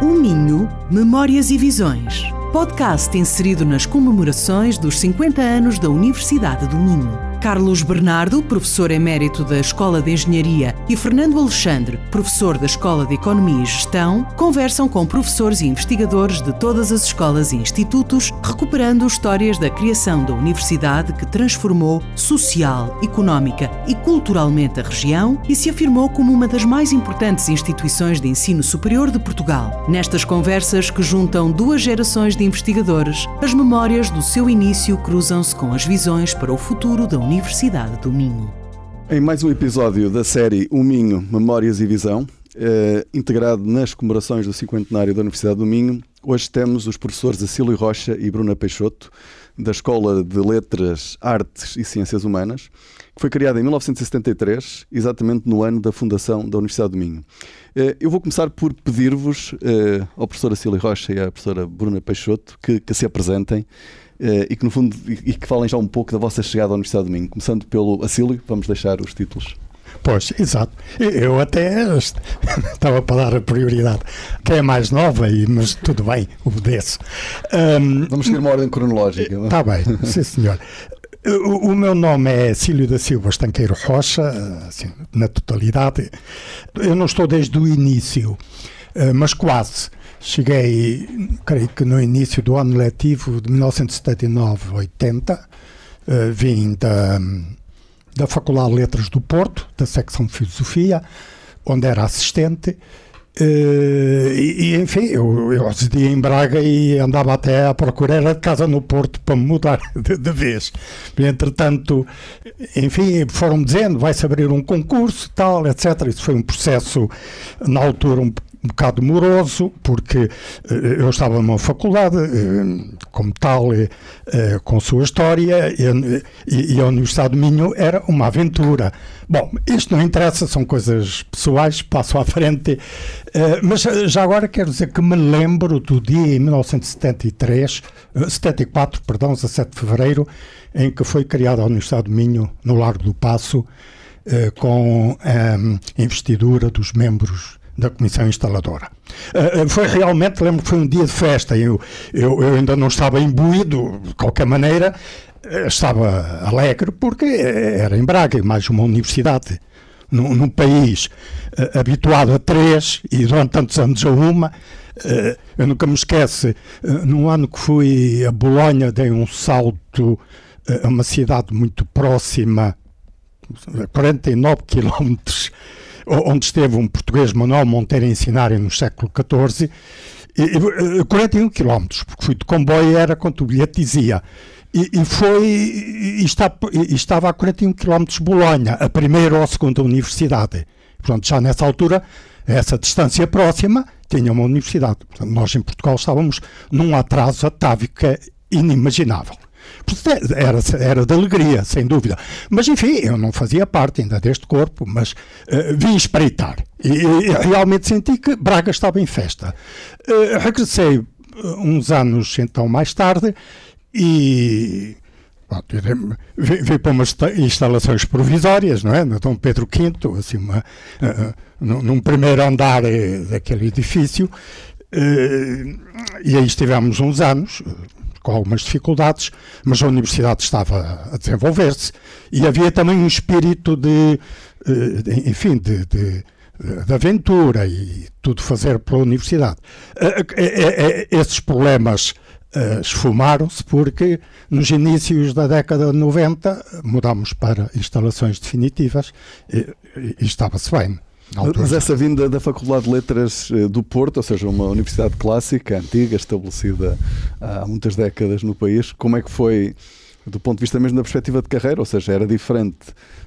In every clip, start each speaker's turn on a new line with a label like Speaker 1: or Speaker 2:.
Speaker 1: O Minho, Memórias e Visões. Podcast inserido nas comemorações dos 50 anos da Universidade do Minho. Carlos Bernardo, professor emérito da Escola de Engenharia, e Fernando Alexandre, professor da Escola de Economia e Gestão, conversam com professores e investigadores de todas as escolas e institutos, recuperando histórias da criação da universidade que transformou social, económica e culturalmente a região e se afirmou como uma das mais importantes instituições de ensino superior de Portugal. Nestas conversas que juntam duas gerações de investigadores, as memórias do seu início cruzam-se com as visões para o futuro da Universidade do Minho.
Speaker 2: Em mais um episódio da série O Minho, Memórias e Visão, eh, integrado nas comemorações do cinquentenário da Universidade do Minho, hoje temos os professores Acílio Rocha e Bruna Peixoto, da Escola de Letras, Artes e Ciências Humanas, que foi criada em 1973, exatamente no ano da fundação da Universidade do Minho. Eh, eu vou começar por pedir-vos eh, ao professor Acílio Rocha e à professora Bruna Peixoto que, que se apresentem e que no fundo e, que falem já um pouco da vossa chegada à Universidade de Domingo. Começando pelo Acílio, vamos deixar os títulos.
Speaker 3: Pois, exato. Eu até estava para dar a prioridade. Quem é mais nova, mas tudo bem, obedeço.
Speaker 2: Um, vamos seguir uma ordem cronológica.
Speaker 3: Está bem, sim senhor. O, o, meu nome é Cílio da Silva Estanqueiro Rocha, assim, na totalidade. Eu não estou desde o início, eh, mas quase. Cheguei, creio que no início do ano letivo de 1979-80, uh, eh, vim da, da Faculdade de Letras do Porto, da secção Filosofia, onde era assistente. Uh, e, enfim, eu, eu residia em Braga e andava até à procura era de casa no Porto para me mudar de, de vez. Entretanto, enfim, foram-me dizendo: vai-se abrir um concurso, tal, etc. Isso foi um processo, na altura, um um bocado moroso, porque uh, eu estava numa faculdade, uh, como tal, uh, com sua história, e, a Universidade do Minho era uma aventura. Bom, isto não interessa, são coisas pessoais, passo à frente, mas já agora quero dizer que me lembro do dia em 1973, 74, perdão, 17 de fevereiro, em que foi criada a Universidade do Minho, no Largo do Passo, com a investidura dos membros da Comissão Instaladora. Uh, foi realmente, lembro que foi um dia de festa, eu, eu, eu ainda não estava imbuído, de qualquer maneira, estava alegre porque era em Braga, mais uma universidade. Num, num país habituado a três e durante tantos anos a uma, eu nunca me esqueço, num ano que fui a Bolonha, dei um salto a uma cidade muito próxima, 49 quilómetros onde esteve um português, Manuel Monteiro, a ensinar no século XIV, 41 quilómetros, porque fui de comboio era quanto o bilhete dizia. E, e foi e, está, e estava a 41 quilómetros de Bolonha, a primeira ou a segunda universidade. Portanto, já nessa altura, essa distância próxima, tinha uma universidade. Portanto, nós em Portugal estávamos num atraso atávico inimaginável. Era, era de alegria, sem dúvida. Mas, enfim, eu não fazia parte ainda deste corpo, mas uh, vim espreitar. E, e, realmente senti que Braga estava em festa. Uh, regressei eh, uns anos, então, mais tarde, e vi, para umas instalações provisórias, não é? No Dom Pedro V, assim, uma, uh, num primeiro andar daquele edifício, e aí estivemos uns anos, com algumas dificuldades, mas a universidade estava a desenvolver-se e havia também um espírito de, eh, de enfim, de, de, de, aventura e tudo fazer pela universidade. Eh, eh, esses problemas esfumaram-se porque nos inícios da década de 90 mudámos para instalações definitivas e, e estava-se bem.
Speaker 2: Mas essa vinda da Faculdade de Letras eh, do Porto, ou seja, uma universidade clássica, antiga, estabelecida há muitas décadas no país, como é que foi do ponto de vista mesmo da perspectiva de carreira? Ou seja, era diferente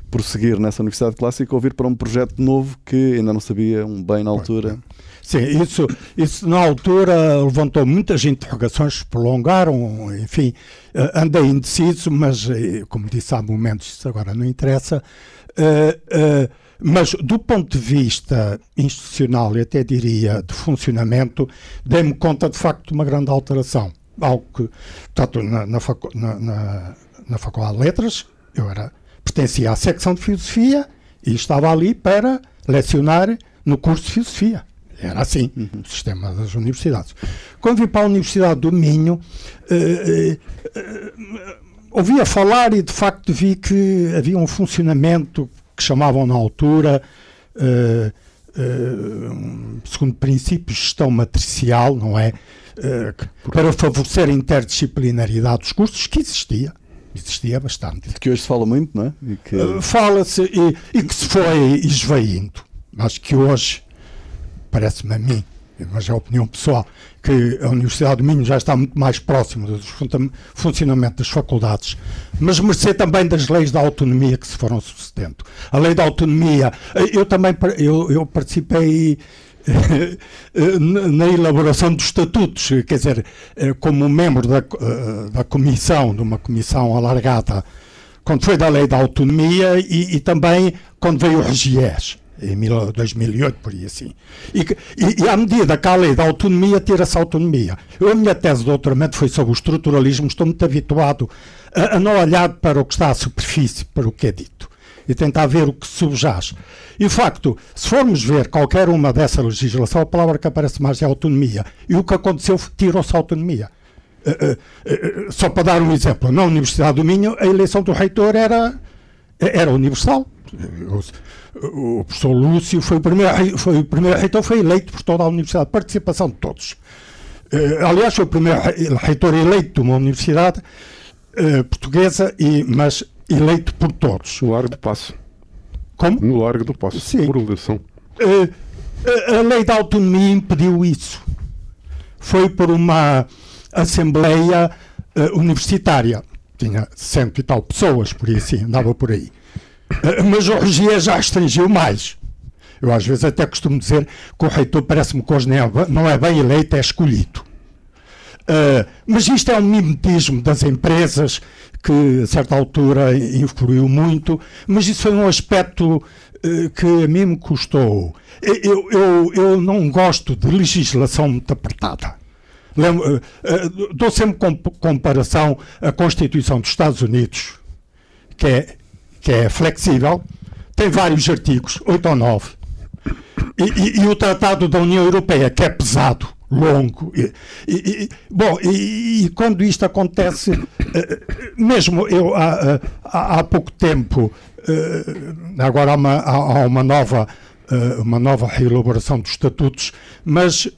Speaker 2: prosseguir nessa universidade clássica ou vir para um projeto novo que ainda não sabia bem na altura?
Speaker 3: Sim, isso, isso na altura levantou muitas interrogações, prolongaram, enfim, eh, andei indeciso, mas, eh, como disse há momentos, isso agora não interessa. Uh, uh, mas, do ponto de vista institucional e até diria de funcionamento, dei-me conta de facto de uma grande alteração. Algo que, portanto, na, na, na, na, Faculdade de Letras, eu era, pertencia à secção de Filosofia e estava ali para lecionar no curso de Filosofia. Era assim o sistema das universidades. Quando vim para a Universidade do Minho, uh, uh, ouvia falar e de facto vi que havia um funcionamento que chamavam na altura, segundo princípios de gestão matricial, não é? para favorecer a interdisciplinaridade dos cursos, que existia existia bastante.
Speaker 2: De que hoje se fala muito, não é?
Speaker 3: Que... Uh, Fala-se e, e, que se foi esvaindo. Acho que hoje, parece-me a mim, mas é a opinião pessoal, que a Universidade do Minho já está muito mais próxima do funcionamento das faculdades, mas mercê também das leis da autonomia que se foram sucedendo. A lei da autonomia, eh, eu também eu, eu participei na elaboração dos estatutos, quer dizer, eh, como membro da, eh, da comissão, de uma comissão alargada, quando foi da lei da autonomia e, e também quando veio o Regies, em 2008, por aí assim. E, e, e à medida que a lei da autonomia tira-se autonomia. Eu, a minha tese de doutoramento foi sobre o estruturalismo, estou muito habituado a, a não olhar para o que está à superfície, para o que é dito e tentar ver o que subjaz. E, de facto, se formos ver qualquer uma dessa legislação, a palavra que aparece mais é autonomia. E o que aconteceu, tirou-se autonomia. Uh, uh, uh, só para dar um exemplo, na Universidade do Minho, a eleição do reitor era, era universal. O, professor Lúcio foi o, primeiro, foi o primeiro reitor, foi eleito por toda a universidade, participação de todos. aliás, foi o primeiro reitor eleito de uma universidade portuguesa, e, mas eleito por todos.
Speaker 4: No Largo do Passo.
Speaker 3: Como?
Speaker 4: No Largo do Passo,
Speaker 3: Sim.
Speaker 4: por eleição.
Speaker 3: Uh, a lei da autonomia impediu isso. Foi por uma assembleia universitária. Tinha cento e tal pessoas, por aí assim, andava por aí. Mas o Regia já restringiu mais. Eu às vezes até costumo dizer que o reitor parece-me que hoje não é bem eleito, é escolhido. Uh, mas isto é um mimetismo das empresas que a certa altura influiu muito, mas isso foi um aspecto uh, que a mim me custou. Eu, eu, eu não gosto de legislação muito apertada. Lembro, uh, dou sempre comp comparação à Constituição dos Estados Unidos, que é, que é flexível, tem vários artigos, oito ou nove, e, e, e o Tratado da União Europeia, que é pesado, longo. E, e, bom, e, quando isto acontece, uh, mesmo eu há, há, há pouco tempo, agora há uma, há, uma nova uma nova reelaboração dos estatutos, mas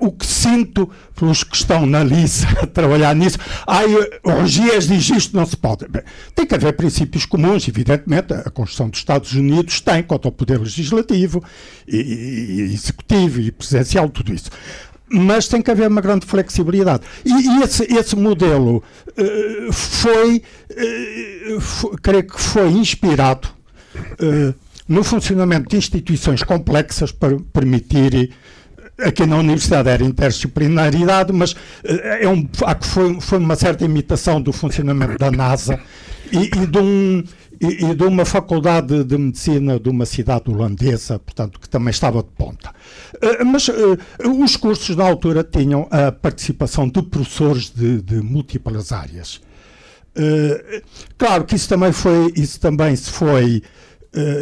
Speaker 3: o que sinto pelos que estão na LISA a trabalhar nisso, ai, o Regias diz isto, não se pode. Bem, tem que haver princípios comuns, evidentemente, a Constituição dos Estados Unidos tem quanto ao poder legislativo, e, e, executivo e presidencial, tudo isso mas tem que haver uma grande flexibilidade. E, esse, esse, modelo uh, foi, uh, foi, creio que foi inspirado uh, no funcionamento de instituições complexas para permitir aqui na universidade era interdisciplinaridade, mas eh, é um, foi, foi uma certa imitação do funcionamento da NASA e, e de um, e, de uma faculdade de medicina de uma cidade holandesa, portanto, que também estava de ponta. Uh, mas uh, os cursos na altura tinham a participação de professores de, de múltiplas áreas. Uh, claro que isso também foi, isso também se foi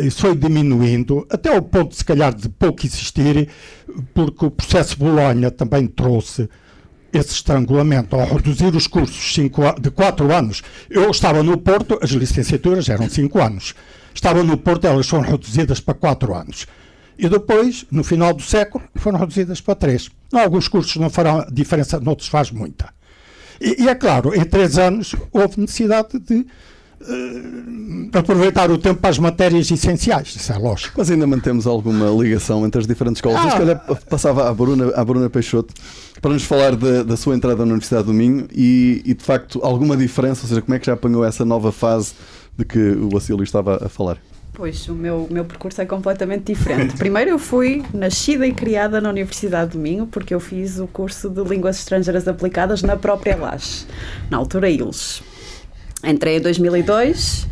Speaker 3: isso foi diminuindo, até ao ponto, se calhar, de pouco existir, porque o processo Bolonha também trouxe esse estrangulamento ao reduzir os cursos de 4 anos. Eu estava no Porto, as licenciaturas eram 5 anos. Estava no Porto, elas foram reduzidas para 4 anos. E depois, no final do século, foram reduzidas para 3. Alguns cursos não farão diferença, noutros faz muita. E, e é claro, em 3 anos houve necessidade de uh, aproveitar o tempo para as matérias essenciais, isso é lógico.
Speaker 2: Mas ainda mantemos alguma ligação entre as diferentes escolas. Ah. Se calhar passava à Bruna, à Bruna Peixoto para nos falar de, da sua entrada na Universidade do Minho e, e, de facto alguma diferença, ou seja, como é que já apanhou essa nova fase de que o Vacílio estava a falar?
Speaker 5: Pois, o meu, meu percurso é completamente diferente. Primeiro, eu fui nascida e criada na Universidade do Minho, porque eu fiz o curso de Línguas Estrangeiras Aplicadas na própria LAS, na altura ILS. Entrei em 2002, uh,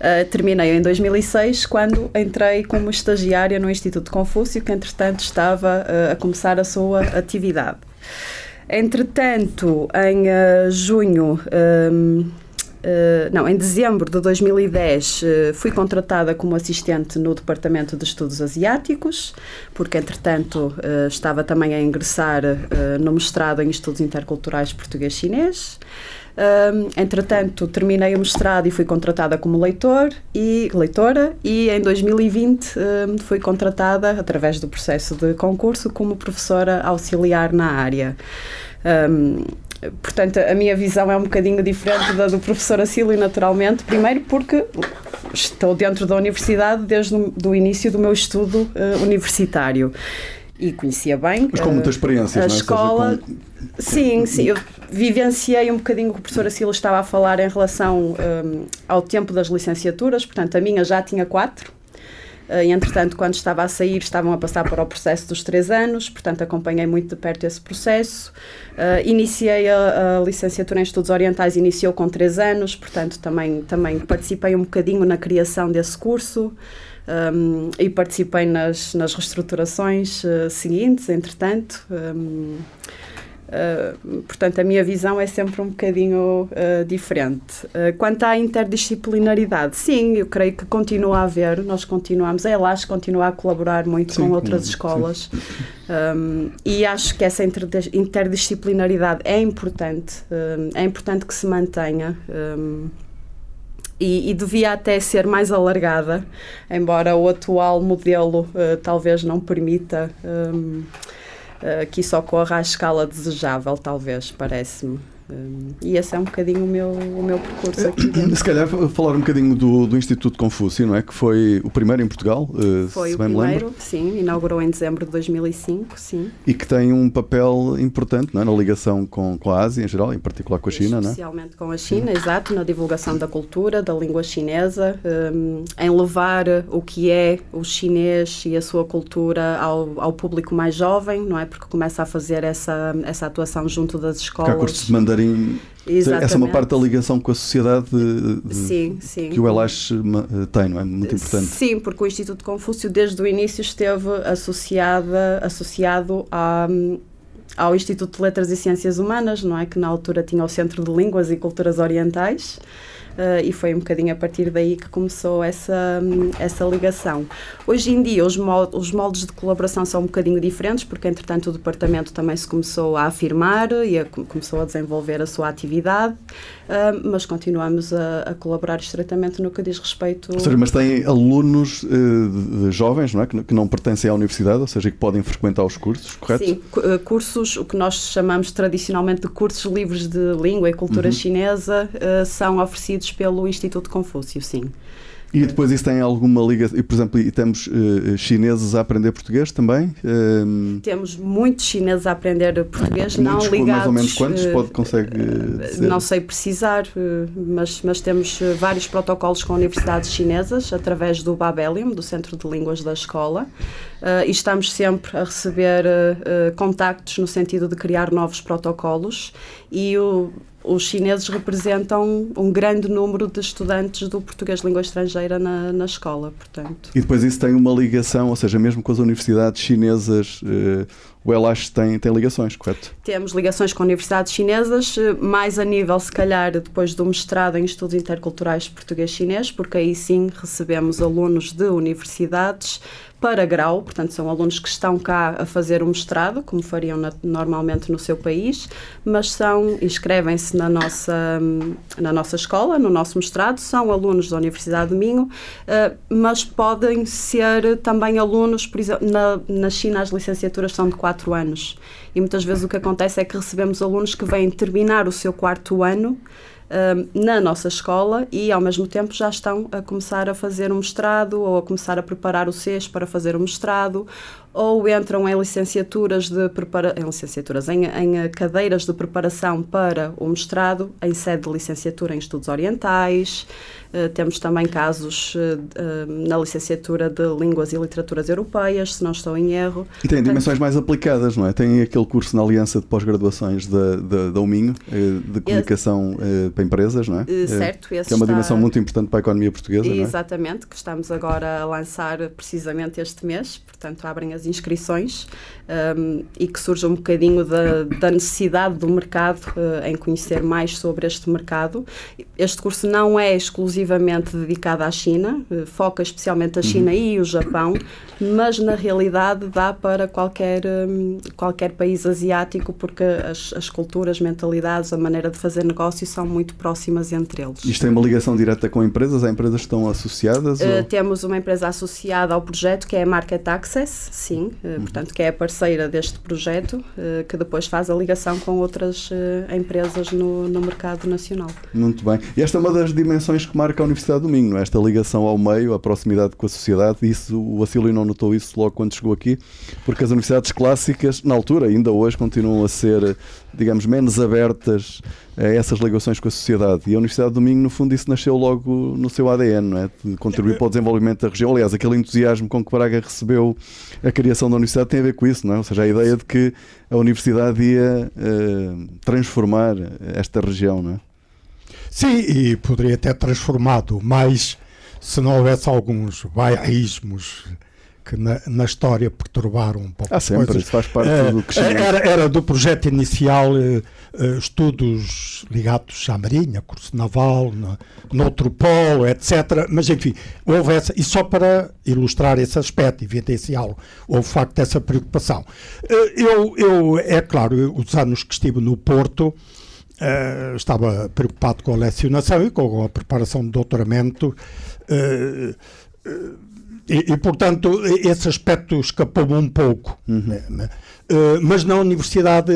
Speaker 5: eh, terminei em 2006, quando entrei como estagiária no Instituto Confúcio, que entretanto estava uh, a começar a sua atividade. Entretanto, em uh, junho. Um, Uh, não, em dezembro de 2010 uh, fui contratada como assistente no Departamento de Estudos Asiáticos, porque entretanto estava também a ingressar no mestrado em Estudos Interculturais Português-Chinês. Entretanto, terminei o mestrado e fui contratada como leitor e leitora e em 2020 fui contratada através do processo de concurso como professora auxiliar na área. Um, portanto, a minha visão é um bocadinho diferente da do professor Acílio, naturalmente. Primeiro porque estou dentro da universidade desde o início do meu estudo uh, universitário e conhecia bem.
Speaker 2: Mas com muita experiência,
Speaker 5: a não é? escola. Seja. Sim, sim. Eu vivenciei um bocadinho o que o professor Acílio estava a falar em relação um, ao tempo das licenciaturas. Portanto, a minha já tinha quatro Uh, e, entretanto, quando estava a sair, estavam a passar para o processo dos três anos, portanto, acompanhei muito de perto esse processo. Uh, iniciei a, a, licenciatura em Estudos Orientais, iniciou com três anos, portanto, também, também participei um bocadinho na criação desse curso. Um, e participei nas, nas reestruturações uh, seguintes, entretanto. Um, Uh, portanto, a minha visão é sempre um bocadinho uh, diferente. Uh, quanto à interdisciplinaridade, sim, eu creio que continua a haver, nós continuamos, a ELAS continua a colaborar muito sim, com outras sim, escolas sim. Um, e acho que essa interdisciplinaridade é importante, um, é importante que se mantenha. Um, e, e, devia até ser mais alargada, embora o atual modelo talvez não permita que isso ocorra à escala desejável, talvez, parece-me. Um, e esse é um bocadinho o meu, o meu percurso aqui dentro.
Speaker 2: Se calhar falar um bocadinho do, do Instituto Confúcio, não é? Que foi o primeiro em Portugal, uh,
Speaker 5: Foi
Speaker 2: o
Speaker 5: primeiro, sim, inaugurou em dezembro de 2005, sim.
Speaker 2: E que tem um papel importante não é? na ligação com, com a Ásia em geral, em particular com a China,
Speaker 5: não é? Especialmente com a China, exato, na divulgação da cultura, da língua chinesa, um, em levar o que é o chinês e a sua cultura ao, ao público mais jovem, não é? Porque começa a fazer essa, essa atuação junto das escolas.
Speaker 2: Porque há cursos de mandarim mandarim. Exatamente. Essa é uma parte da ligação com a sociedade de,
Speaker 5: sim, sim.
Speaker 2: que o Elash tem, não é? Muito importante.
Speaker 5: Sim, porque o Instituto Confúcio desde o início esteve associada, associado a, ao Instituto de Letras e Ciências Humanas, não é? Que na altura tinha o Centro de Línguas e Culturas Orientais. Uh, e foi um bocadinho a partir daí que começou essa, essa ligação. Hoje em dia, os, moldes, os moldes de colaboração são um bocadinho diferentes, porque entretanto o departamento também se começou a afirmar e a, começou a desenvolver a sua atividade, uh, mas continuamos a, a, colaborar estreitamente no que diz respeito.
Speaker 2: Ou seja, mas tem alunos uh, de, jovens, não é? Que, que, não pertencem à universidade, ou seja, que podem frequentar os cursos, correto?
Speaker 5: Sim, cursos, o que nós chamamos tradicionalmente de cursos livres de língua e cultura uhum. chinesa, são oferecidos pelo Instituto Confúcio, sim.
Speaker 2: E depois isso tem alguma liga, e, por exemplo, e temos uh, chineses a aprender português também?
Speaker 5: Uh, temos muitos chineses a aprender português, não ligados...
Speaker 2: Mais ou menos quantos uh, pode, consegue
Speaker 5: dizer? Não sei precisar, mas, mas temos vários protocolos com universidades chinesas, através do Babelium, do Centro de Línguas da Escola, e estamos sempre a receber contactos no sentido de criar novos protocolos e o os chineses representam um grande número de estudantes do português língua estrangeira na, na escola, portanto.
Speaker 2: E depois isso tem uma ligação, ou seja, mesmo com as universidades chinesas, eh, o Elash tem, tem ligações, correto?
Speaker 5: Temos ligações com universidades chinesas, eh, mais a nível, se calhar, depois do mestrado em Estudos Interculturais Português-Chinês, porque aí sim recebemos alunos de universidades para grau, portanto, são alunos que estão cá a fazer o mestrado, como fariam na, normalmente no seu país, mas são, inscrevem-se na nossa, na nossa escola, no nosso mestrado, são alunos da Universidade de Minho, uh, mas podem ser também alunos, por exemplo, na, na China as licenciaturas são de 4 anos, e muitas vezes o que acontece é que recebemos alunos que vêm terminar o seu quarto ano na nossa escola e, ao mesmo tempo, já estão a começar a fazer um mestrado ou a começar a preparar o SES para fazer o mestrado ou entram em licenciaturas de prepara em licenciaturas em, em, cadeiras de preparação para o mestrado em sede de licenciatura em estudos orientais temos também casos uh, uh, na licenciatura de línguas e literaturas europeias se não estou em erro
Speaker 2: e tem dimensões mais aplicadas não é tem aquele curso na aliança de pós-graduações da, da, da UMinho de comunicação para empresas, não é?
Speaker 5: Certo.
Speaker 2: que é uma está... dimensão muito importante para a economia portuguesa,
Speaker 5: Exatamente, é? que estamos agora a lançar precisamente este mês, portanto abrem as inscrições um, e que surge um bocadinho da, da necessidade do mercado uh, em conhecer mais sobre este mercado. Este curso não é exclusivamente dedicado à China, uh, foca especialmente a China uhum. e o Japão, mas na realidade dá para qualquer, um, qualquer país asiático porque as, as culturas, mentalidades, a maneira de fazer negócio são muito próximas entre eles.
Speaker 2: Isto tem uma ligação direta com empresas? Há empresas que estão associadas? Uh,
Speaker 5: temos uma empresa associada ao projeto que é a Market Access, sim, uhum. portanto que é a parceira deste projeto, eh, que depois faz a ligação com outras eh, empresas no, no mercado nacional.
Speaker 2: Muito bem. E esta é uma das dimensões que marca a Universidade do Minho, é? esta ligação ao meio, a proximidade com a sociedade. Isso, o Acílio não notou isso logo quando chegou aqui, porque as universidades clássicas, na altura, ainda hoje, continuam a ser, digamos, menos abertas a essas ligações com a sociedade. E a Universidade do Minho, no fundo, isso nasceu logo no seu ADN, não é? De contribuir para o desenvolvimento da região. Aliás, aquele entusiasmo com que Braga recebeu a criação da Universidade tem a ver com isso, não é? Ou seja, a ideia de que a Universidade ia uh, transformar esta região, não é?
Speaker 3: Sim, e poderia ter transformado, mas se não houvesse alguns bairrismos que na, na, história perturbaram um pouco.
Speaker 2: Ah, sempre, coisas. isso faz parte uh, do que
Speaker 3: era, era do projeto inicial uh, uh, estudos ligados à Marinha, curso naval, no, no outro polo, etc. Mas, enfim, houve essa, e só para ilustrar esse aspecto, evidenciá-lo, houve de facto essa preocupação. eu, eu, é claro, os anos que estive no Porto, Uh, estava preocupado com a lecionação e com a preparação de doutoramento. Uh, uh, e, e, portanto, esse aspecto escapou um pouco. Uhum. Né? Uh, mas na universidade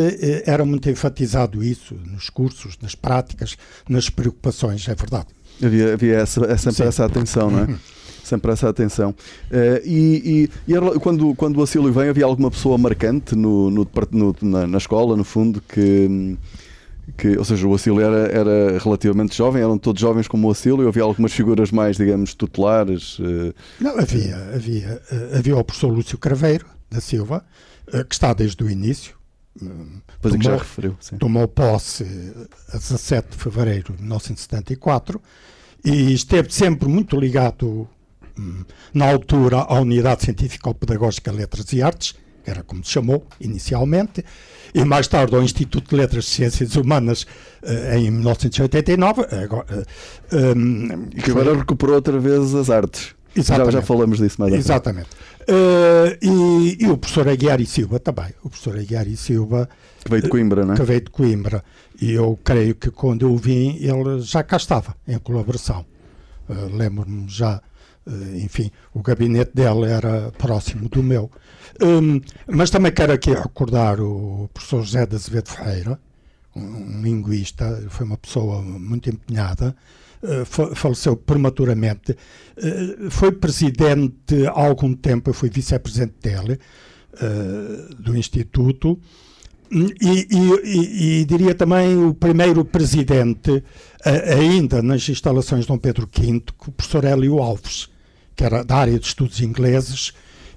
Speaker 3: era muito enfatizado isso, nos cursos, nas práticas, nas preocupações, é verdade.
Speaker 2: Havia, havia essa, essa, sempre essa atenção, não é? Uhum. sempre essa atenção. Uh, e, e, e, quando, quando o Acílio vem, havia alguma pessoa marcante no, no, no na, na, escola, no fundo, que, que, ou seja, o Acílio era, era relativamente jovem, eram todos jovens como o Acílio, havia algumas figuras mais, digamos, tutelares? Uh...
Speaker 3: Não, havia, havia, uh, havia o professor Lúcio Craveiro da Silva, uh, que está desde o início.
Speaker 2: Pois tomou, que já referiu. Sim.
Speaker 3: Tomou posse a 17 de fevereiro de 1974 e esteve sempre muito ligado, um, na altura, à Unidade Científico-Pedagógica Letras e Artes, que era como se chamou inicialmente, e mais tarde ao Instituto de Letras e Ciências Humanas uh, em 1989. Agora, uh,
Speaker 2: um, que agora recuperou outra vez as artes. Já, já falamos disso mais
Speaker 3: Exatamente. Uh, e, e, o professor Aguiar e Silva também. O professor Aguiar e Silva.
Speaker 2: Que veio de Coimbra, não é?
Speaker 3: Que veio de Coimbra. E eu creio que quando eu vim, ele já cá estava, em colaboração. Uh, Lembro-me já, enfim, o gabinete dele era próximo do meu. Um, mas também quero aqui recordar o professor José de Azevedo Ferreira, um linguista, foi uma pessoa muito empenhada, uh, faleceu prematuramente, uh, foi presidente há algum tempo, eu fui vice-presidente dele, uh, do Instituto, e, e, e, diria também o primeiro presidente, ainda nas instalações de Dom Pedro V, o professor Hélio Alves, que era da área de estudos ingleses,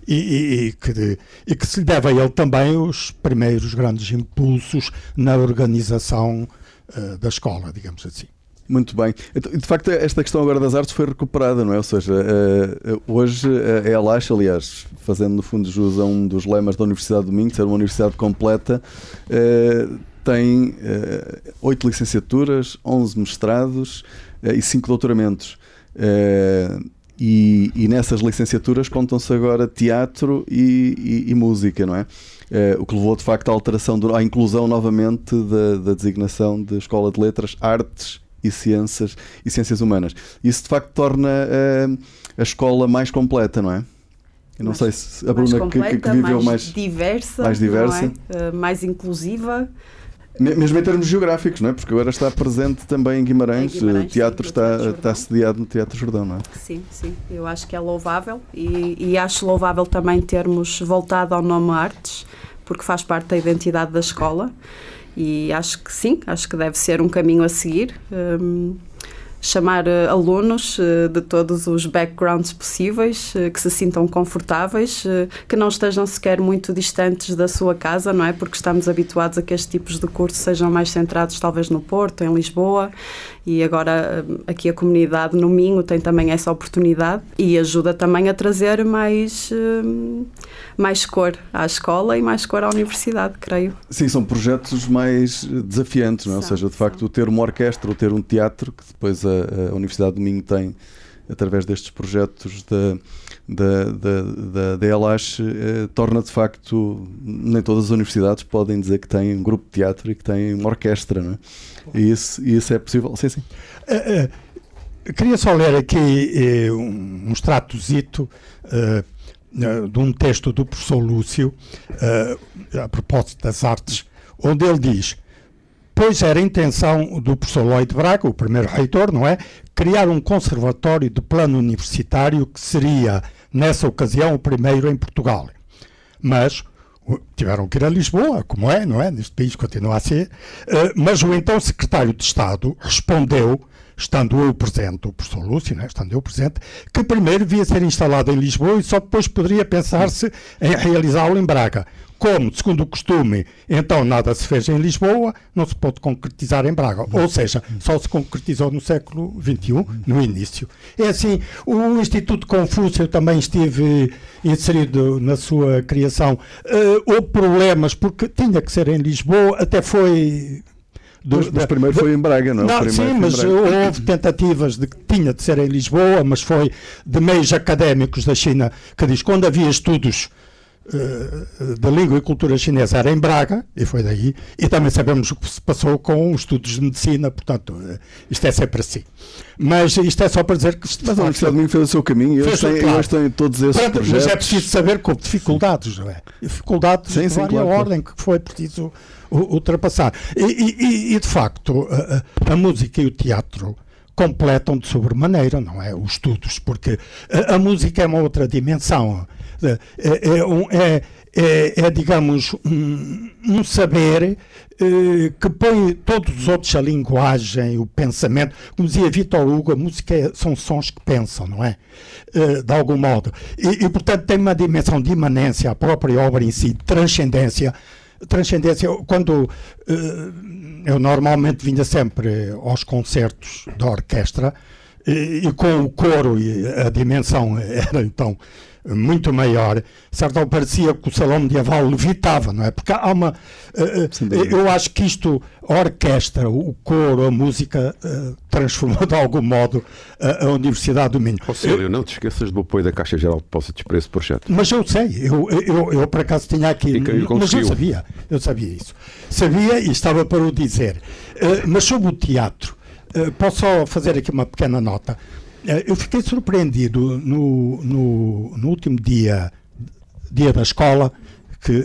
Speaker 3: e, e, e, que, e que se deve a ele também os primeiros grandes impulsos na organização uh, da escola, digamos assim.
Speaker 2: Muito bem. Então, de facto, esta questão agora das artes foi recuperada, não é? Ou seja, uh, hoje uh, é a Lacha, aliás, fazendo no fundo jus a um dos lemas da Universidade do Minho, ser uma universidade completa, tem oito licenciaturas, onze mestrados e cinco doutoramentos. E, e, nessas licenciaturas contam-se agora teatro e, e, e música, não é? é? o que levou de facto à alteração, do, à inclusão novamente da, da, designação de Escola de Letras, Artes e Ciências e Ciências Humanas. Isso de facto torna uh, a escola mais completa, não é? Eu não mais, sei se a Bruna
Speaker 5: completa,
Speaker 2: que, que, viveu mais,
Speaker 5: mais diversa, mais, diversa. É? Uh, mais inclusiva.
Speaker 2: Mesmo em termos geográficos, não é? Porque agora está presente também em Guimarães, em Guimarães o teatro sim, está, está sediado no Teatro Jordão, não é?
Speaker 5: Sim, sim, eu acho que é louvável e, e acho louvável também termos voltado ao nome Artes, porque faz parte da identidade da escola e acho que sim, acho que deve ser um caminho a seguir. Um, chamar uh, alunos uh, de todos os backgrounds possíveis, uh, que se sintam confortáveis, que não estejam sequer muito distantes da sua casa, não é? Porque estamos habituados a que estes tipos de cursos sejam mais centrados talvez no Porto, em Lisboa, e agora aqui a comunidade no Minho tem também essa oportunidade e ajuda também a trazer mais, mais cor à escola e mais cor à universidade, creio.
Speaker 2: Sim, são projetos mais desafiantes, não é? ou seja, de facto, ter uma orquestra ou ter um teatro que depois a a, Universidade do Minho tem, através destes projetos da, da, da, da DLH, eh, torna de facto, nem todas as universidades podem dizer que têm um grupo de teatro e que têm uma orquestra, não é? E isso, isso é possível. Sim, sim.
Speaker 3: Uh, uh, queria só ler aqui uh, um, um de um texto do professor Lúcio, a propósito das artes, onde ele diz pois era a intenção do professor Lloyd Braga, o primeiro reitor, não é? Criar um conservatório de plano universitário que seria, nessa ocasião, o primeiro em Portugal. Mas tiveram que ir a Lisboa, como é, não é? Neste país continua a ser. Eh, mas o então secretário de Estado respondeu, estando eu presente, o professor Lúcio, é? estando eu presente, que primeiro devia ser instalado em Lisboa e só depois poderia pensar-se em realizá-lo em Braga. Como, segundo o costume, então nada se fez em Lisboa, não se pode concretizar em Braga. Ou seja, só se concretizou no século XXI, no início. É assim, o Instituto Confúcio também estive inserido na sua criação. Uh, houve problemas, porque tinha que ser em Lisboa, até foi
Speaker 2: do, mas, mas, primeiro foi em Braga, não?
Speaker 3: não sim, mas houve tentativas de que tinha de ser em Lisboa, mas foi de meios académicos da China que diz quando havia estudos da língua e cultura chinesa era em Braga, e foi daí, e também sabemos o que se passou com os estudos de medicina, portanto, uh, isto é sempre assim. Mas isto é só para dizer que.
Speaker 2: Mas a Universidade de Minho fez o seu caminho e eles têm, claro. têm todos esses Pronto, projetos.
Speaker 3: Mas é preciso saber com dificuldades, não é? Dificuldades sim, de sim, várias claro, ordem que foi preciso ultrapassar. E, e, e de facto, a, a, música e o teatro completam de sobremaneira, não é? Os estudos, porque a, a música é uma outra dimensão. É, é, é, é, é digamos, um, um saber eh, que põe todos os outros, a linguagem, o pensamento. Como dizia Vitor Hugo, a música é, são sons que pensam, não é? Eh, de algum modo. E, e, portanto, tem uma dimensão de imanência, a própria obra em si, de transcendência. Transcendência, quando eh, eu normalmente vinha sempre aos concertos da orquestra, e, e com o coro e a dimensão era então muito maior, certo? Parecia que o salão medieval levitava, não é? Porque há uma. Uh, eu acho que isto, a orquestra, o coro, a música, uh, transformou de algum modo a, a Universidade do Minho.
Speaker 4: Auxílio, não te esqueças do apoio da Caixa Geral de Depósitos para esse projeto.
Speaker 3: Mas eu sei, eu, eu, eu por acaso tinha aqui. Mas eu sabia, eu sabia isso. Sabia e estava para o dizer. Mas sobre o teatro, posso só fazer aqui uma pequena nota. É, eu fiquei surpreendido no, no, no, último dia, dia da escola, que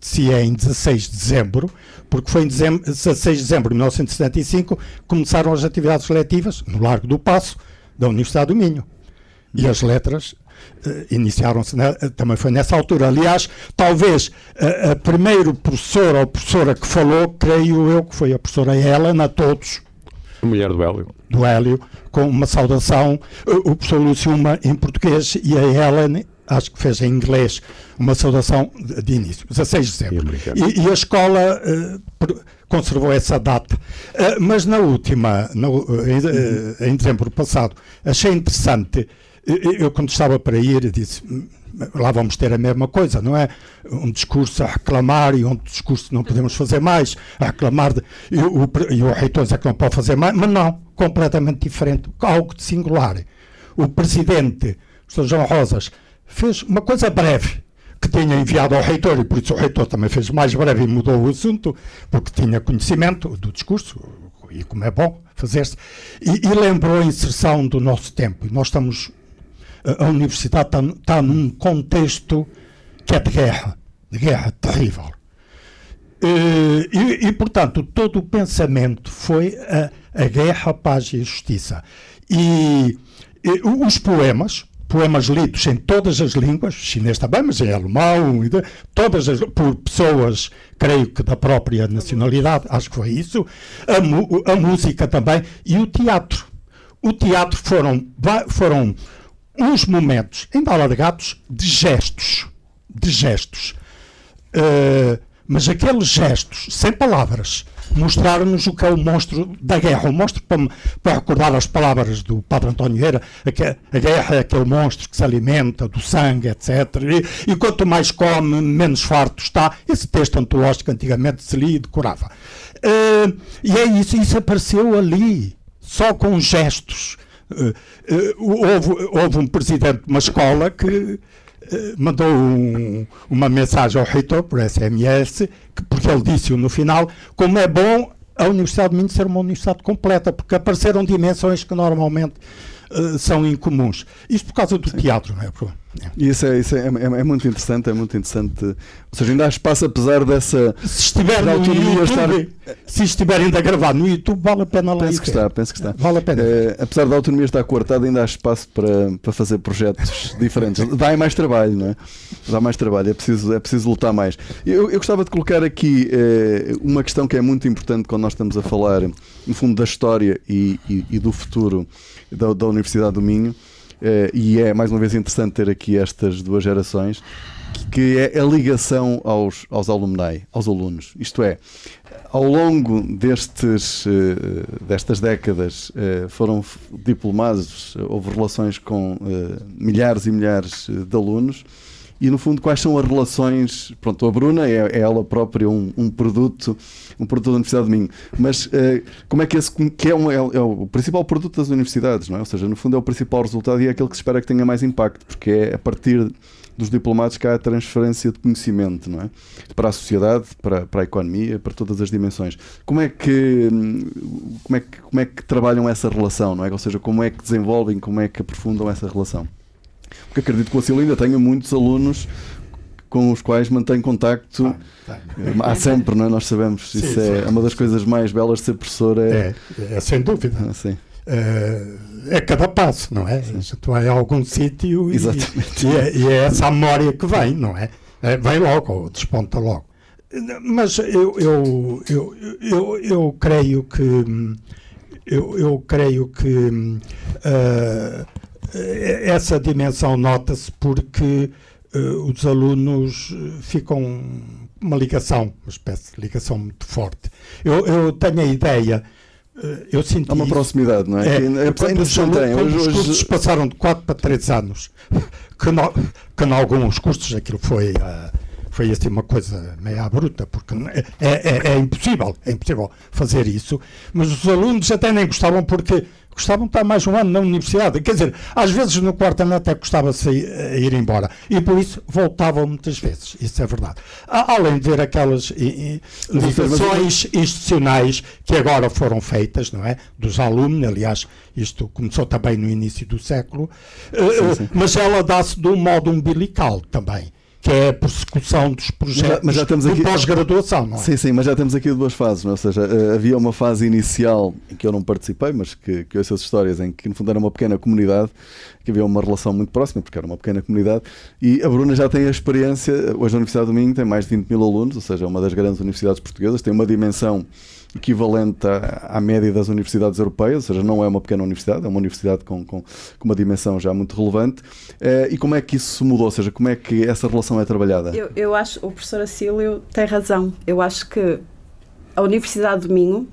Speaker 3: se é em 16 de dezembro, porque foi em dezembro, 16 de dezembro de 1975 começaram as atividades letivas no Largo do Passo da Universidade do Minho. E as letras uh, iniciaram-se, também foi nessa altura. Aliás, talvez uh, a primeiro professor ou professora que falou, creio eu, que foi a professora Helena, a todos,
Speaker 4: a mulher do Hélio.
Speaker 3: Do Hélio, com uma saudação, o professor Lúcio uma em português e a Helen, acho que fez em inglês, uma saudação de, de início, 16 de dezembro. E, e a escola uh, conservou essa data. Uh, mas na última, uh, em, em dezembro passado, achei interessante, eu quando estava para ir, disse lá vamos ter a mesma coisa, não é? Um discurso a reclamar e um discurso não podemos fazer mais, a reclamar de, e, o, e o reitor é que não pode fazer mais, mas não, completamente diferente, algo de singular. O presidente, o Sr. João Rosas, fez uma coisa breve, que tinha enviado ao reitor, e por isso o reitor também fez mais breve e mudou o assunto, porque tinha conhecimento do discurso, e como é bom fazer-se, e, e lembrou a inserção do nosso tempo. Nós estamos a universidade está, está num contexto que é de guerra, de guerra terrível. E, e, e portanto, todo o pensamento foi a, a, guerra, a paz e a justiça. E, e, os poemas, poemas lidos em todas as línguas, chinês também, mas em alemão, todas as, por pessoas, creio que da própria nacionalidade, acho que foi isso, a, a música também, e o teatro o teatro foram, foram uns momentos, em bala de gestos. De gestos. Uh, mas aqueles gestos, sem palavras, mostraram-nos o que é o monstro da guerra. O monstro, para, para recordar as palavras do Padre António Vieira, a, guerra é aquele monstro que se alimenta do sangue, etc. E, e quanto mais come, menos farto está. Esse texto antológico antigamente se lia e decorava. Uh, e é isso, isso apareceu ali, só com gestos. Uh, uh, houve, houve um presidente de uma escola que eh, mandou um, uma mensagem ao reitor por SMS, que, porque ele disse no final como é bom a Universidade de Minho ser uma universidade completa, porque apareceram dimensões que normalmente uh, são incomuns. Isto por causa do Sim. teatro, não é?
Speaker 2: Isso, é, isso é, é, é, muito interessante, é muito interessante. Ou seja, ainda há espaço, apesar dessa.
Speaker 3: Se estiver no YouTube, estar... se estiver ainda a gravar no YouTube, vale a pena lá
Speaker 2: Penso que está, penso que está.
Speaker 3: Vale a pena.
Speaker 2: É, apesar da autonomia estar coartada, ainda há espaço para, para fazer projetos diferentes. Dá mais trabalho, não é? Dá mais trabalho, é preciso, é preciso lutar mais. Eu, eu gostava de colocar aqui eh, uma questão que é muito importante quando nós estamos a falar, no fundo, da história e, e, e do futuro da, da Universidade do Minho Uh, e é mais uma vez interessante ter aqui estas duas gerações, que é a ligação aos, aos alumni, aos alunos. Isto é, ao longo destes, uh, destas décadas uh, foram diplomados, houve relações com milhares e milhares de alunos e no fundo quais são as relações? Pronto a Bruna é, é ela própria um, um, produto um produto da Universidade de Minho. Mas uh, como é que esse que é, um, é, é, o principal produto das universidades não é? Ou seja no fundo é o principal resultado e é aquele que se espera que tenha mais impacto porque é a partir dos diplomados que há a transferência de conhecimento não é? Para a sociedade para, para a economia para todas as dimensões. Como é que como é que como é que trabalham essa relação não é? Ou seja como é que desenvolvem como é que aprofundam essa relação porque acredito que o Acil ainda tenha muitos alunos com os quais mantém contacto ah, há sempre, não é? Nós sabemos. Sim, Isso é, sim. uma das coisas mais belas de ser professor.
Speaker 3: É, é, é sem dúvida. Ah, sim. É, é cada passo, não é? Sim. Tu vai a algum sítio e, e, é, e, é, essa a memória que vem, não é? é vem logo, ou desponta logo. Mas eu, eu, eu, eu, eu creio que eu, eu creio que uh, essa dimensão nota-se porque uh, os alunos eh, ficam uma ligação, uma espécie de ligação muito forte. Eu, eu tenho a ideia, uh, eu senti.
Speaker 2: Há uma proximidade, não é? é,
Speaker 3: é que ainda se mantém. Hoje, os cursos hoje... passaram de 4 para 3 anos, que, no, que em alguns cursos aquilo foi. Uh, foi assim uma coisa meio bruta, porque é, é, é, impossível, é impossível fazer isso, mas os alunos até nem gostavam porque gostavam de estar mais um ano na universidade. Quer dizer, às vezes no quarto ano até gostava-se a ir embora. E por isso voltavam muitas vezes. Isso é verdade. Além de ver aquelas ligações institucionais que agora foram feitas, não é? Dos alunos, aliás, isto começou também no início do século, sim, eh, sim. mas ela dá-se de um modo umbilical também que é a persecução dos projetos mas já, mas já de pós-graduação, não é?
Speaker 2: Sim, sim, mas já temos aqui duas fases, é? ou seja, eh, havia uma fase inicial em que eu não participei, mas que, que ouço as histórias, em que no fundo era uma pequena comunidade, que havia uma relação muito próxima, porque era uma pequena comunidade, e a Bruna já tem a experiência, hoje a Universidade do Minho tem mais de 20 mil alunos, ou seja, é uma das grandes universidades portuguesas, tem uma dimensão equivalente à, média das universidades europeias, ou seja, não é uma pequena universidade, é uma universidade com, com, com uma dimensão já muito relevante. Uh, e como é que isso mudou? Ou seja, como é que essa relação é trabalhada?
Speaker 5: Eu, eu acho, o professor Acílio tem razão. Eu acho que a Universidade de Minho,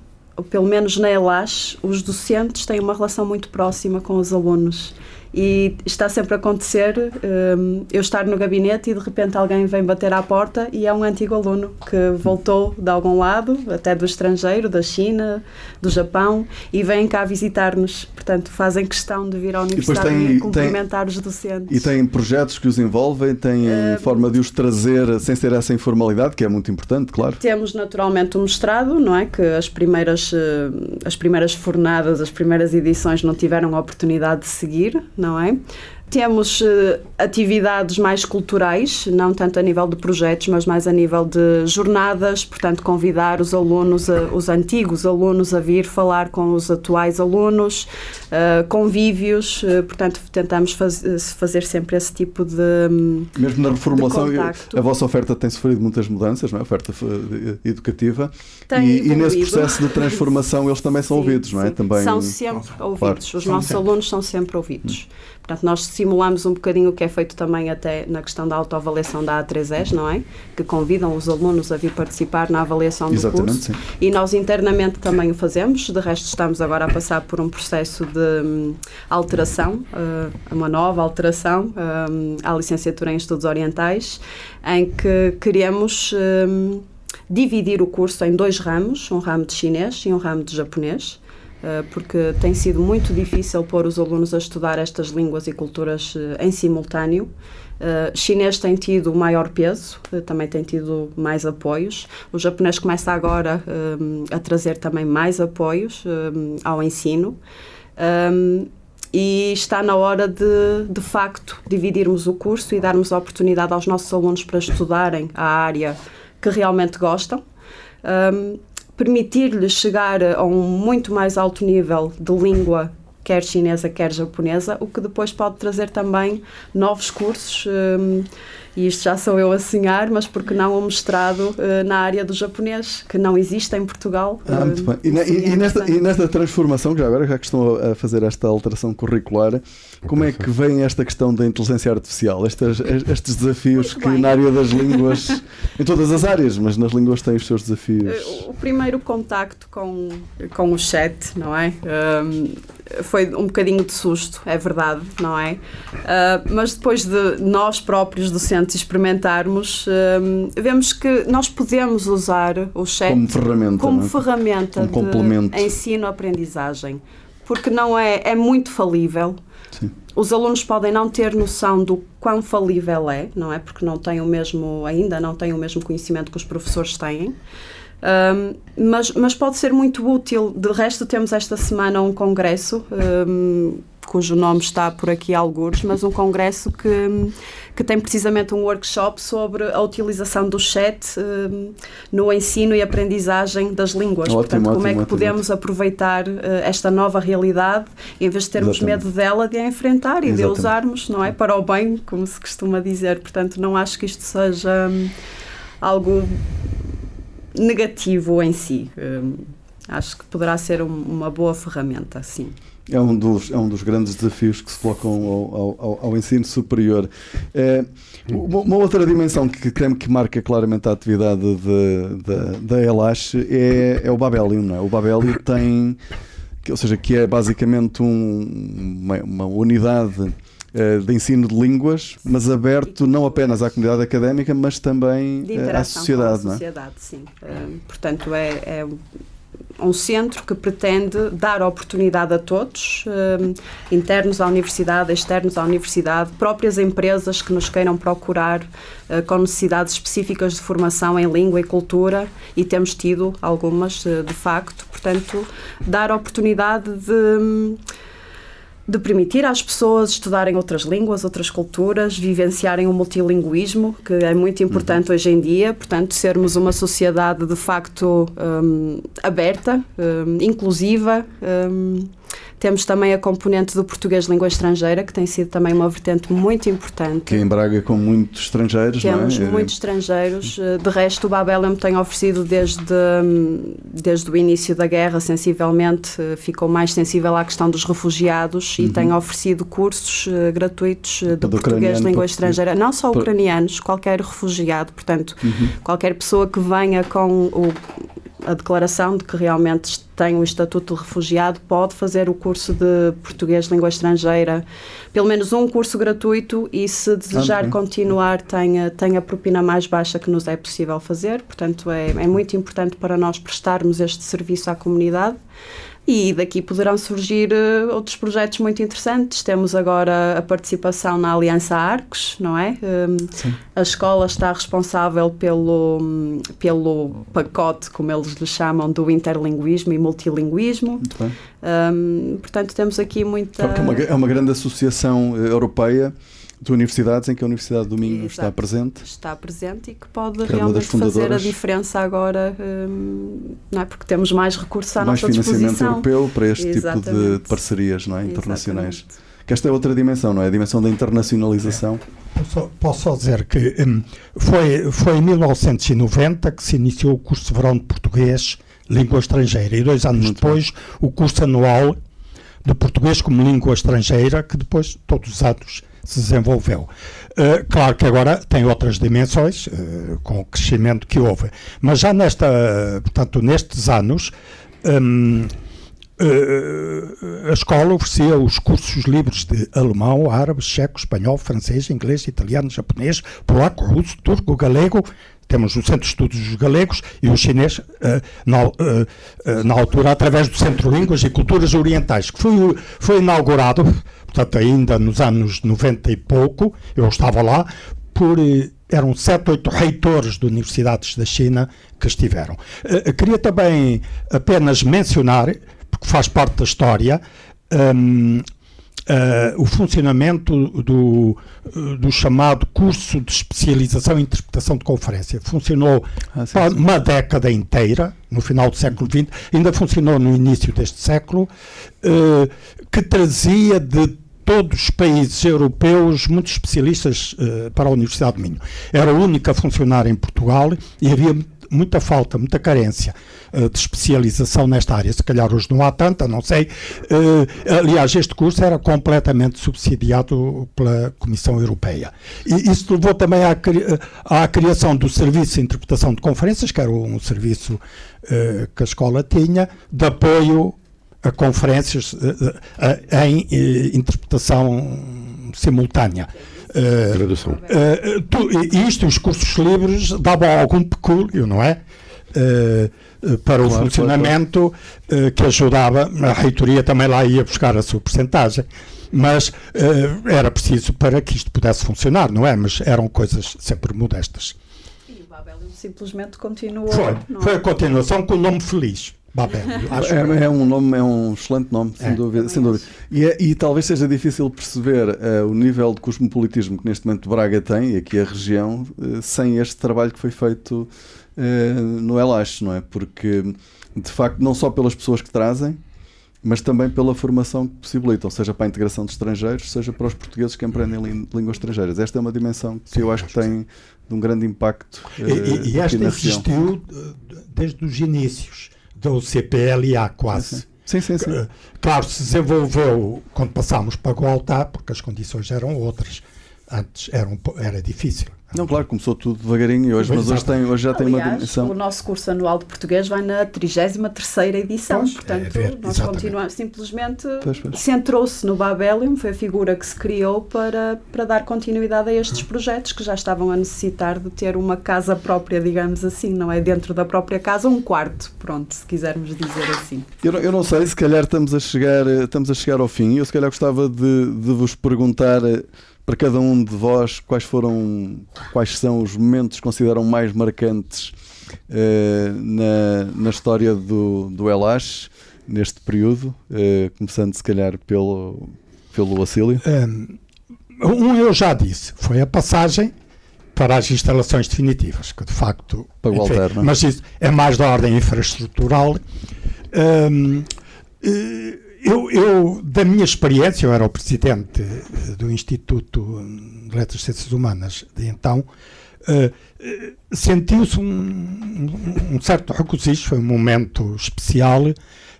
Speaker 5: pelo menos na ELAS, os docentes têm uma relação muito próxima com os alunos e está sempre a acontecer um, eu estar no gabinete e de repente alguém vem bater à porta e é um antigo aluno que voltou de algum lado, até do estrangeiro, da China, do Japão, e vem cá visitar-nos. Portanto, fazem questão de vir à universidade e, tem, e cumprimentar tem, os docentes.
Speaker 2: E têm projetos que os envolvem, têm uh, forma de os trazer sem ser essa informalidade, que é muito importante, claro.
Speaker 5: Temos naturalmente um mestrado, não é? Que as primeiras, as primeiras fornadas, as primeiras edições não tiveram a oportunidade de seguir, não é? Temos uh, atividades mais culturais, não tanto a nível de projetos, mas mais a nível de jornadas, portanto, convidar os alunos, a, os antigos alunos, a vir falar com os atuais alunos, uh, convívios, portanto, tentamos faz, fazer sempre esse tipo de.
Speaker 2: Mesmo na reformulação, a vossa oferta tem sofrido muitas mudanças, não é? A oferta educativa.
Speaker 5: Tem
Speaker 2: e, e, nesse processo de transformação eles também são sim, ouvidos, não é?
Speaker 5: Também, são sempre ouvidos, claro. os nossos sempre. alunos são sempre ouvidos. Hum. Portanto, nós simulamos um bocadinho o que é feito também até na questão da autoavaliação da A3S, não é? Que convidam os alunos a vir participar na avaliação do
Speaker 2: Exatamente,
Speaker 5: curso.
Speaker 2: Sim.
Speaker 5: E nós internamente também o fazemos, de resto estamos agora a passar por um processo de um, alteração, uh, uma nova alteração um, à licenciatura em Estudos Orientais, em que queremos um, dividir o curso em dois ramos, um ramo de chinês e um ramo de japonês. Eh, porque tem sido muito difícil pôr os alunos a estudar estas línguas e culturas eh, em simultâneo. Uh, chinês tem tido maior peso, uh, também tem tido mais apoios. O japonês começa agora uh, a trazer também mais apoios ao ensino. Um, e está na hora de, de facto, dividirmos o curso e darmos a oportunidade aos nossos alunos para estudarem a área que realmente gostam. Um, permitir-lhes chegar a um muito mais alto nível de língua quer chinesa, quer japonesa, o que depois pode trazer também novos cursos. Um, e isto já sou eu a sonhar, mas porque não um mestrado uh, na área do japonês, que não existe em Portugal.
Speaker 2: Ah, muito bem. E, na, e, e, nesta, e, nesta, transformação, já agora já que estão a fazer esta alteração curricular, como é que vem esta questão da inteligência artificial, estes, estes desafios que na área das línguas, em todas as áreas, mas nas línguas têm os seus desafios?
Speaker 5: Eh, o primeiro contacto com, com o chat, não é? Um, foi um bocadinho de susto, é verdade, não é? Uh, mas depois de nós próprios docentes experimentarmos, uh, vemos que nós podemos usar o chat
Speaker 2: como ferramenta,
Speaker 5: como
Speaker 2: é?
Speaker 5: ferramenta
Speaker 2: complemento.
Speaker 5: de ensino-aprendizagem, porque não é, é muito falível.
Speaker 2: Sim.
Speaker 5: Os alunos podem não ter noção do quão falível é, não é? Porque não têm o mesmo, ainda não têm o mesmo conhecimento que os professores têm. Um, mas, mas pode ser muito útil. De resto, temos esta semana um congresso, um, cujo nome está por aqui alguns, mas um congresso que, que tem precisamente um workshop sobre a utilização do chat um, no ensino e aprendizagem das línguas.
Speaker 2: Ótimo,
Speaker 5: Portanto,
Speaker 2: ótimo,
Speaker 5: como é que
Speaker 2: ótimo,
Speaker 5: podemos aproveitar uh, esta nova realidade em vez de termos
Speaker 2: Exatamente.
Speaker 5: medo dela, de a enfrentar e
Speaker 2: Exatamente.
Speaker 5: de a usarmos, não é? Para o bem, como se costuma dizer. Portanto, não acho que isto seja hum, algo negativo em si. Um, acho que poderá ser um, uma boa ferramenta, sim.
Speaker 2: É um, dos, é um dos grandes desafios que se colocam ao, ao, ao ensino superior. É, uma, outra dimensão que, que, que marca claramente a atividade da Elash é, é o Babelium. Não é? O Babelium tem, ou seja, que é basicamente um, uma, uma unidade de ensino de línguas, mas aberto não apenas à comunidade académica, mas também à sociedade.
Speaker 5: Com a sociedade,
Speaker 2: não é?
Speaker 5: sim. Uh, portanto, é, é, um centro que pretende dar oportunidade a todos, uh, internos à universidade, externos à universidade, próprias empresas que nos queiram procurar uh, com necessidades específicas de formação em língua e cultura, e temos tido algumas, de facto. Portanto, dar oportunidade de de permitir às pessoas estudarem outras línguas, outras culturas, vivenciarem o multilinguismo, que é muito importante uhum. hoje em dia, portanto, sermos uma sociedade de facto um, aberta, um, inclusiva. Um, temos também a componente do português língua estrangeira, que tem sido também uma vertente muito importante.
Speaker 2: Que em Braga com muitos estrangeiros,
Speaker 5: Temos
Speaker 2: não é?
Speaker 5: muitos estrangeiros. De resto, o Babel me tem oferecido desde, desde o início da guerra, sensivelmente, ficou mais sensível à questão dos refugiados uhum. e tem oferecido cursos gratuitos de português língua estrangeira. Não só ucranianos, qualquer refugiado. Portanto,
Speaker 2: uhum.
Speaker 5: qualquer pessoa que venha com o a declaração de que realmente tem o estatuto de refugiado pode fazer o curso de português língua estrangeira, pelo menos um curso gratuito e se desejar continuar tem, tem a propina mais baixa que nos é possível fazer, portanto é, é muito importante para nós prestarmos este serviço à comunidade e daqui poderão surgir uh, outros projetos muito interessantes. Temos agora a participação na Aliança Arcos, não é? Um, a escola está responsável pelo, pelo pacote, como eles lhe chamam, do interlinguismo e multilinguismo. Um, portanto, temos aqui muita.
Speaker 2: É uma, é uma grande associação eh, europeia de universidades em que a Universidade do Minho
Speaker 5: Exato.
Speaker 2: está presente.
Speaker 5: Está presente e que pode
Speaker 2: Que
Speaker 5: realmente fazer a diferença agora, hum, não é? porque temos mais recursos à
Speaker 2: mais
Speaker 5: nossa
Speaker 2: financiamento
Speaker 5: disposição.
Speaker 2: europeu para este tipo de
Speaker 5: Exatamente.
Speaker 2: parcerias não é? internacionais.
Speaker 5: Exatamente.
Speaker 2: Que esta é outra dimensão, não é? A dimensão da internacionalização.
Speaker 3: Posso, posso só dizer que hum, foi, foi em 1990 que se iniciou o curso de verão de português, língua estrangeira, e dois anos
Speaker 2: Muito
Speaker 3: depois o curso anual de português como língua estrangeira, que depois, todos os anos, se desenvolveu. Uh, claro que agora tem outras dimensões, uh, com o crescimento que houve, mas já nesta, uh, portanto, nestes anos, hum, uh, a escola oferecia os cursos livres de alemão, árabe, checo, espanhol, francês, inglês, italiano, japonês, polaco, russo, turco, galego. Temos o Centro de Estudos dos Galegos e o chinês, uh, na, uh, uh, na altura, através do Centro de Línguas e Culturas Orientais, que foi, foi inaugurado, portanto, ainda nos anos 90 e pouco, eu estava lá, por eram sete, oito reitores de universidades da China que estiveram. Eh, queria também apenas mencionar, porque faz parte da história, hum, eh, o funcionamento do, do chamado curso de especialização em interpretação de conferência. Funcionou
Speaker 2: Ah, sim, sim.
Speaker 3: uma década inteira, no final do século XX, ainda funcionou no início deste século, eh, que trazia de todos os países europeus muitos especialistas eh, para a Universidade de Minho. Era o único a funcionar em Portugal e havia muita falta, muita carência eh, de especialização nesta área. Se calhar hoje não há tanta, não sei. Eh, aliás, este curso era completamente subsidiado pela Comissão Europeia. E isso levou também à, cri- à criação do Serviço de Interpretação de Conferências, que era um serviço eh, que a escola tinha, de apoio a conferências eh, eh, em eh, interpretação simultânea. Eh,
Speaker 4: Tradução.
Speaker 3: eh, tu- isto, os cursos livres, davam algum pecúlio, não é? Eh, para o
Speaker 2: Claro,
Speaker 3: funcionamento eh, que ajudava, a reitoria também lá ia buscar a sua porcentagem, mas eh, era preciso para que isto pudesse funcionar, não é? Mas eram coisas sempre modestas.
Speaker 5: E o Babel simplesmente continuou.
Speaker 3: Foi,
Speaker 5: não
Speaker 3: foi
Speaker 5: é?
Speaker 3: a continuação com o nome feliz. Babel, acho
Speaker 2: É, é um nome, é um excelente nome, sem
Speaker 3: É.
Speaker 2: dúvida. Sem dúvida. E, é- e talvez seja difícil perceber eh, o nível de cosmopolitismo que neste momento Braga tem, e aqui a região, eh, sem este trabalho que foi feito eh, no Elache, não é? Porque, de facto, não só pelas pessoas que trazem, mas também pela formação que possibilitam, seja para a integração de estrangeiros, seja para os portugueses que empreendem lí- línguas estrangeiras. Esta é uma dimensão que
Speaker 3: Sim,
Speaker 2: eu acho que tem de um grande impacto
Speaker 3: E, e- e esta existiu desde os inícios do CPLA quase.
Speaker 2: Sim, sim, sim.
Speaker 3: Eh, Claro, se desenvolveu quando passámos para Gualtá, porque as condições eram outras. Antes era, um era difícil.
Speaker 2: Não, claro, começou tudo devagarinho e hoje, mas hoje, tem, hoje já tem uma
Speaker 5: Aliás,
Speaker 2: dimensão.
Speaker 5: o nosso curso anual de português vai na 33ª edição,
Speaker 3: Pois,
Speaker 5: portanto,
Speaker 3: é ver,
Speaker 5: nós
Speaker 3: exatamente.
Speaker 5: continuamos simplesmente centrou-se no Babelium, foi a figura que se criou para, para dar continuidade a estes projetos que já estavam a necessitar de ter uma casa própria, digamos assim, não é dentro da própria casa, um quarto, pronto, se quisermos dizer assim.
Speaker 2: Eu, não- eu não sei, se calhar estamos a chegar, eh, estamos a chegar ao fim. Eu se calhar gostava de, de vos perguntar eh, para cada um de vós quais foram, quais são os momentos que consideram mais marcantes eh, na, na história do, do Elache neste período, eh, começando se calhar pelo, pelo Acílio.
Speaker 3: Um, um eu já disse, foi a passagem para as instalações definitivas, que de facto.
Speaker 2: Para o
Speaker 3: enfim,
Speaker 2: é?
Speaker 3: Mas isso é mais da ordem infraestrutural. Um, eh, eu, eu, da minha experiência, eu era o presidente eh, do Instituto de Letras e Ciências Humanas de então, eh, sentiu-se um, um- um certo regozijo, foi um momento especial,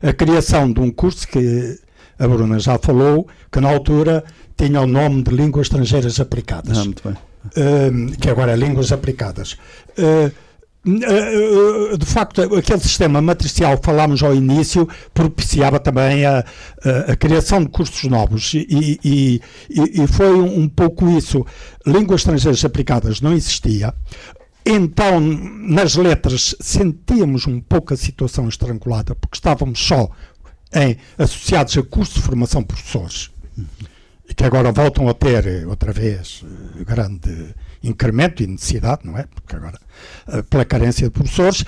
Speaker 3: a criação de um curso que a Bruna já falou, que na altura tinha o nome de Línguas Estrangeiras Aplicadas
Speaker 2: Ah, muito bem.
Speaker 3: uh, que agora é línguas aplicadas. Uh, uh, uh, de facto, aquele sistema matricial que falámos ao início propiciava também a, a, a criação de cursos novos e, e, e- foi um, pouco isso. Línguas estrangeiras aplicadas não existia. Então, nas letras, sentíamos um pouco a situação estrangulada, porque estávamos só em, associados a cursos de formação de professores. e que agora voltam a ter eh, outra vez eh, grande incremento e necessidade, não é? Porque agora, pela carência de professores,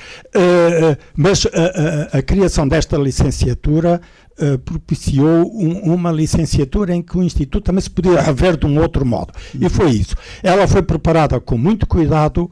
Speaker 3: mas a, a, a criação desta licenciatura Uh, propiciou um, uma licenciatura em que o Instituto também se podia haver de um outro modo. E foi isso. Ela foi preparada com muito cuidado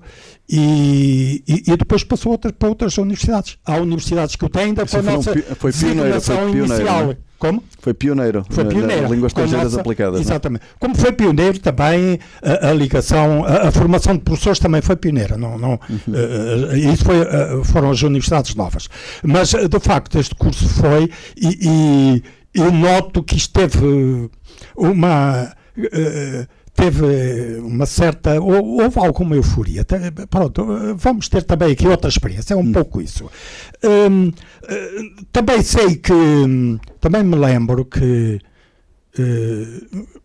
Speaker 3: e, e, e depois passou outra, para outras universidades. Há universidades que o têm ainda para a nossa
Speaker 2: foi pioneira, foi pioneira, inicial.
Speaker 3: Como?
Speaker 2: Foi pioneiro.
Speaker 3: Foi pioneiro.
Speaker 2: Na, línguas estrangeiras aplicadas.
Speaker 3: É? Exatamente. Não? Como foi pioneiro também a, a ligação, a, a, formação de professores também foi pioneira. Não, não, uhum. uh, isso foi, uh, foram as universidades novas. Mas, de facto, este curso foi e, e eu noto que isto teve uma... Uh, teve uma certa. houve alguma euforia. Pronto, vamos ter também aqui outra experiência, é um hum. pouco isso. Hum, também sei que. Também me lembro que.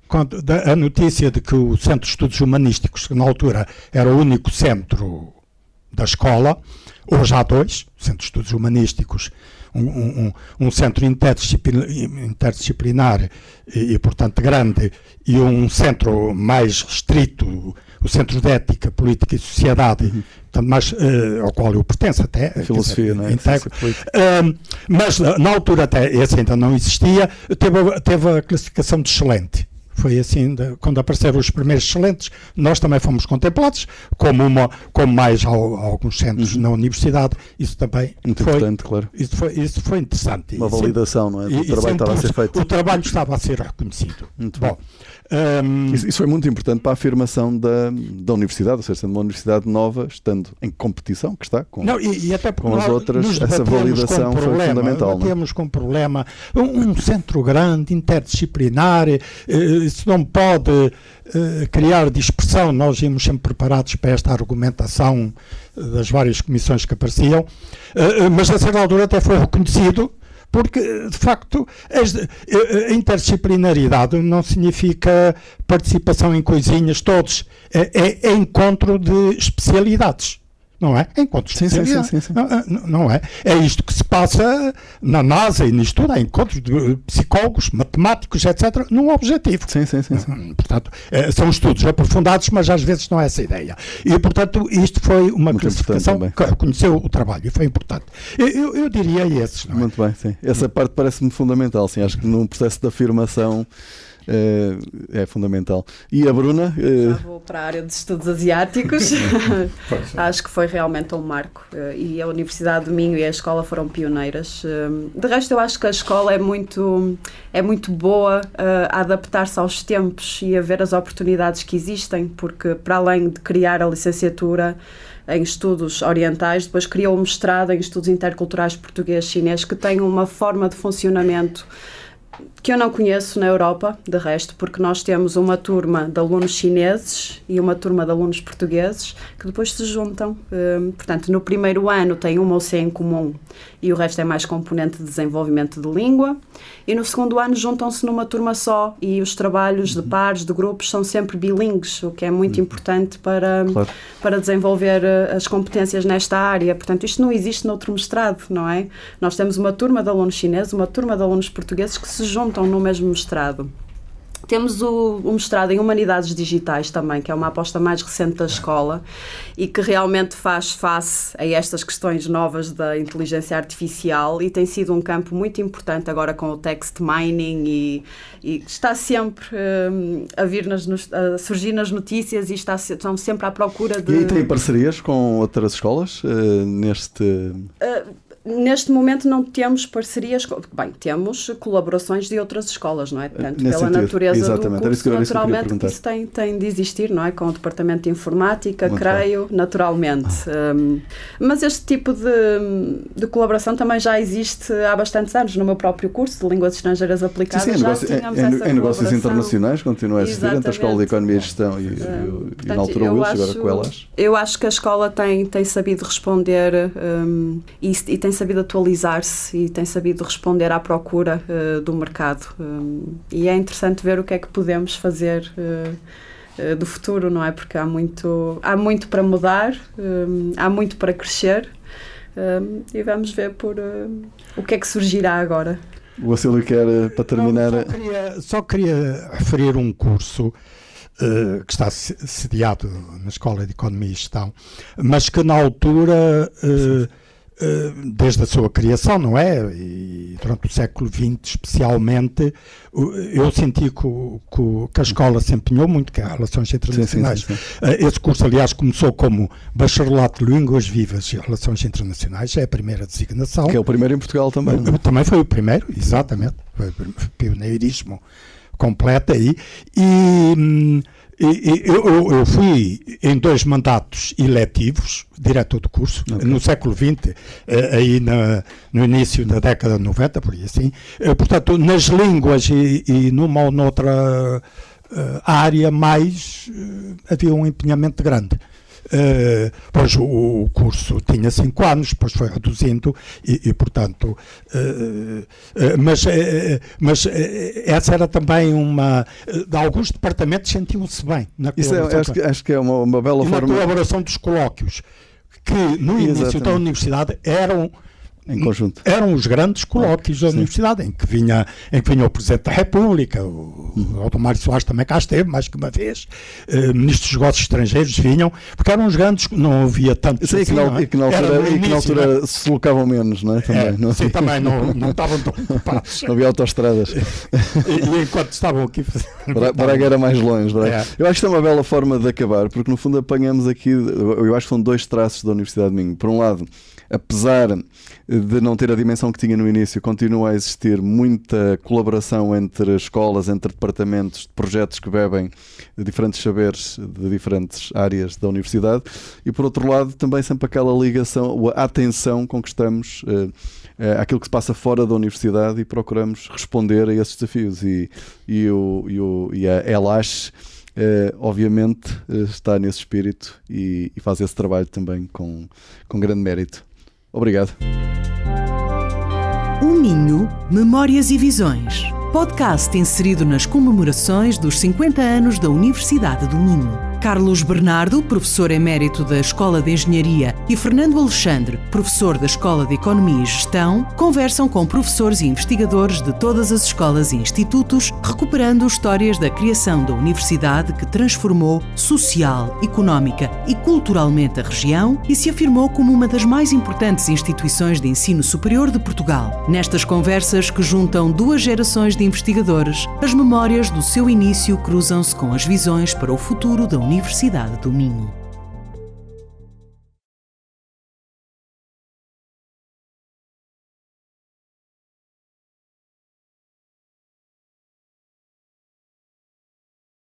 Speaker 3: Quando, da, a notícia de que o Centro de Estudos Humanísticos, que na altura era o único centro da escola, hoje há dois, Centro de Estudos Humanísticos um, um, um centro interdisciplinar, interdisciplinar e, e, portanto, grande, e um centro mais restrito, o Centro de Ética, Política e Sociedade, uhum. portanto, mais, uh, ao qual eu pertenço até.
Speaker 2: Filosofia, dizer, não é?
Speaker 3: Integro. Uh, mas na altura até esse ainda não existia, teve, teve a classificação de excelente foi assim, de, quando apareceram os primeiros excelentes, nós também fomos contemplados, como, uma, como mais ao, alguns centros uhum. na universidade. Isso também
Speaker 2: Muito
Speaker 3: foi,
Speaker 2: importante, claro.
Speaker 3: Isso foi, isso foi interessante.
Speaker 2: Uma validação, não é? O trabalho estava a ser feito.
Speaker 3: O trabalho estava a ser reconhecido.
Speaker 2: Muito bom. Um, isso, isso, foi muito importante para a afirmação da, da universidade, ou seja, sendo uma universidade nova, estando em competição, que está com,
Speaker 3: não, e, e até
Speaker 2: com as outras, essa validação foi problema, fundamental.
Speaker 3: Temos com problema um, um, centro grande, interdisciplinar, eh, isso não pode eh, criar dispersão. Nós íamos sempre preparados para esta argumentação das várias comissões que apareciam, eh, mas a certa altura até foi reconhecido porque, de facto, a interdisciplinaridade não significa participação em coisinhas, todos. É, é, é encontro de especialidades. Não é? Encontros
Speaker 2: sim, sim, sim, sim,
Speaker 3: não, não é? É isto que se passa na NASA e nisto tudo. Há encontros de psicólogos, matemáticos, etc., num objetivo.
Speaker 2: Sim, sim, sim. sim.
Speaker 3: Portanto, é, são estudos aprofundados, mas às vezes não é essa ideia. E, portanto, isto foi uma Muito classificação que reconheceu o trabalho e foi importante. Eu, eu, eu diria esses, não
Speaker 2: é? Muito bem, sim. Essa parte parece-me fundamental, sim. Acho que num processo de afirmação é, é fundamental. E a Bruna?
Speaker 5: É... Já vou para a área de estudos asiáticos. acho que foi realmente um marco. Eh, e a Universidade do Minho e a escola foram pioneiras. De resto, eu acho que a escola é muito, é muito boa a adaptar-se aos tempos e a ver as oportunidades que existem, porque para além de criar a licenciatura em estudos orientais, depois criou um mestrado em estudos interculturais português-chinês que tem uma forma de funcionamento que eu não conheço na Europa, de resto, porque nós temos uma turma de alunos chineses e uma turma de alunos portugueses que depois se juntam. Um, portanto, no primeiro ano tem uma OC em comum e o resto é mais componente de desenvolvimento de língua. E no segundo ano juntam-se numa turma só e os trabalhos de pares, de grupos, são sempre bilingues, o que é muito importante para, claro. para desenvolver eh, as competências nesta área. Portanto, isto não existe noutro mestrado, não é? Nós temos uma turma de alunos chineses, uma turma de alunos portugueses que se juntam no mesmo mestrado. Temos o, o, mestrado em Humanidades Digitais também, que é uma aposta mais recente da escola e que realmente faz face a estas questões novas da inteligência artificial e tem sido um campo muito importante agora com o text mining e, e está sempre um, a vir nas, a surgir nas notícias e está, estão sempre à procura de...
Speaker 2: E aí tem parcerias com outras escolas uh, neste... Uh,
Speaker 5: Neste momento não temos parcerias, bem, temos colaborações de outras escolas, não é? Portanto,
Speaker 2: Nesse
Speaker 5: pela
Speaker 2: sentido.
Speaker 5: natureza
Speaker 2: Exatamente.
Speaker 5: do curso, naturalmente
Speaker 2: isso,
Speaker 5: isso tem, tem de existir, não é? Com o Departamento de Informática, Muito creio, bom. naturalmente. Ah. Um, mas este tipo de, de colaboração também já existe há bastantes anos. No meu próprio curso de Línguas Estrangeiras Aplicadas sim, sim, já negócio, tínhamos
Speaker 2: em,
Speaker 5: essa
Speaker 2: em negócios internacionais continua a existir entre a Escola de Economia e Gestão e, um, e, na altura Wilson, agora com elas.
Speaker 5: Eu acho que a escola tem, tem sabido responder um, e, e tem sabido atualizar se e tem sabido responder à procura uh, do mercado. Um, e é interessante ver o que é que podemos fazer uh, do futuro, não é? Porque há muito, há muito para mudar, um, há muito para crescer um, e vamos ver por o que é que surgirá agora.
Speaker 2: O Acílio quer, eh, para terminar.
Speaker 3: Não, só, queria, só, queria, referir um curso uh, que está sediado na Escola de Economia e Gestão, mas que na altura. Uh, eh, desde a sua criação, não é? E durante o século XX, especialmente, eu senti que, que a escola se empenhou muito, que é Relações Internacionais. Sim, sim, sim, eh, Esse curso, aliás, começou como Bacharelato de Línguas Vivas e Relações Internacionais, é a primeira designação.
Speaker 2: Que é o primeiro em Portugal também.
Speaker 3: É? Também foi o primeiro, exatamente. Foi pioneirismo completo aí. E hum, eu, eu, fui em dois mandatos eletivos, diretor do curso, okay. no século XX, eh, aí na, no início da década de 90, por aí assim. Eh, portanto, nas línguas e, e numa ou noutra eh, área mais havia um empenhamento grande. Uh, pois o, o, curso tinha cinco anos, depois foi reduzindo e, e portanto, uh, uh, mas, mas essa era também uma. De alguns departamentos sentiam-se bem
Speaker 2: na Isso é, acho, que, acho que é uma, uma bela
Speaker 3: e
Speaker 2: forma.
Speaker 3: Na colaboração dos colóquios, que no início Exatamente. da universidade eram
Speaker 2: em conjunto.
Speaker 3: Eram os grandes colóquios da universidade, em que, vinha, em que vinha o Presidente da República, o, Mário Soares também cá esteve, mais que uma vez, uh, ministros dos negócios estrangeiros vinham, porque eram os grandes, não havia tantos
Speaker 2: Sim, assim, que, na, é? que na altura, e que na altura é? se locavam menos, não é? Também,
Speaker 3: é,
Speaker 2: não,
Speaker 3: sim, também não, não estavam tão ocupados.
Speaker 2: não havia autostradas.
Speaker 3: e, e, enquanto estavam aqui...
Speaker 2: Braga era mais longe. É? Eu acho que é uma bela forma de acabar, porque no fundo apanhamos aqui, eu acho que são dois traços da Universidade de Minho. Por um lado, apesar de não ter a dimensão que tinha no início, continua a existir muita colaboração entre escolas, entre departamentos, de projetos que bebem de diferentes saberes de diferentes áreas da universidade, e por outro lado, também sempre aquela ligação, a atenção com que estamos uh, uh, àquilo que se passa fora da universidade e procuramos responder a esses desafios. E, e, o, e, o, e a ELASH. Uh, obviamente está nesse espírito e, e, faz esse trabalho também com, com grande mérito. Obrigado.
Speaker 1: O Minho, Memórias e Visões. Podcast inserido nas comemorações dos 50 anos da Universidade do Minho. Carlos Bernardo, professor emérito da Escola de Engenharia, e Fernando Alexandre, professor da Escola de Economia e Gestão, conversam com professores e investigadores de todas as escolas e institutos, recuperando histórias da criação da universidade que transformou social, económica e culturalmente a região e se afirmou como uma das mais importantes instituições de ensino superior de Portugal. Nestas conversas que juntam duas gerações de investigadores, as memórias do seu início cruzam-se com as visões para o futuro da Universidade do Minho.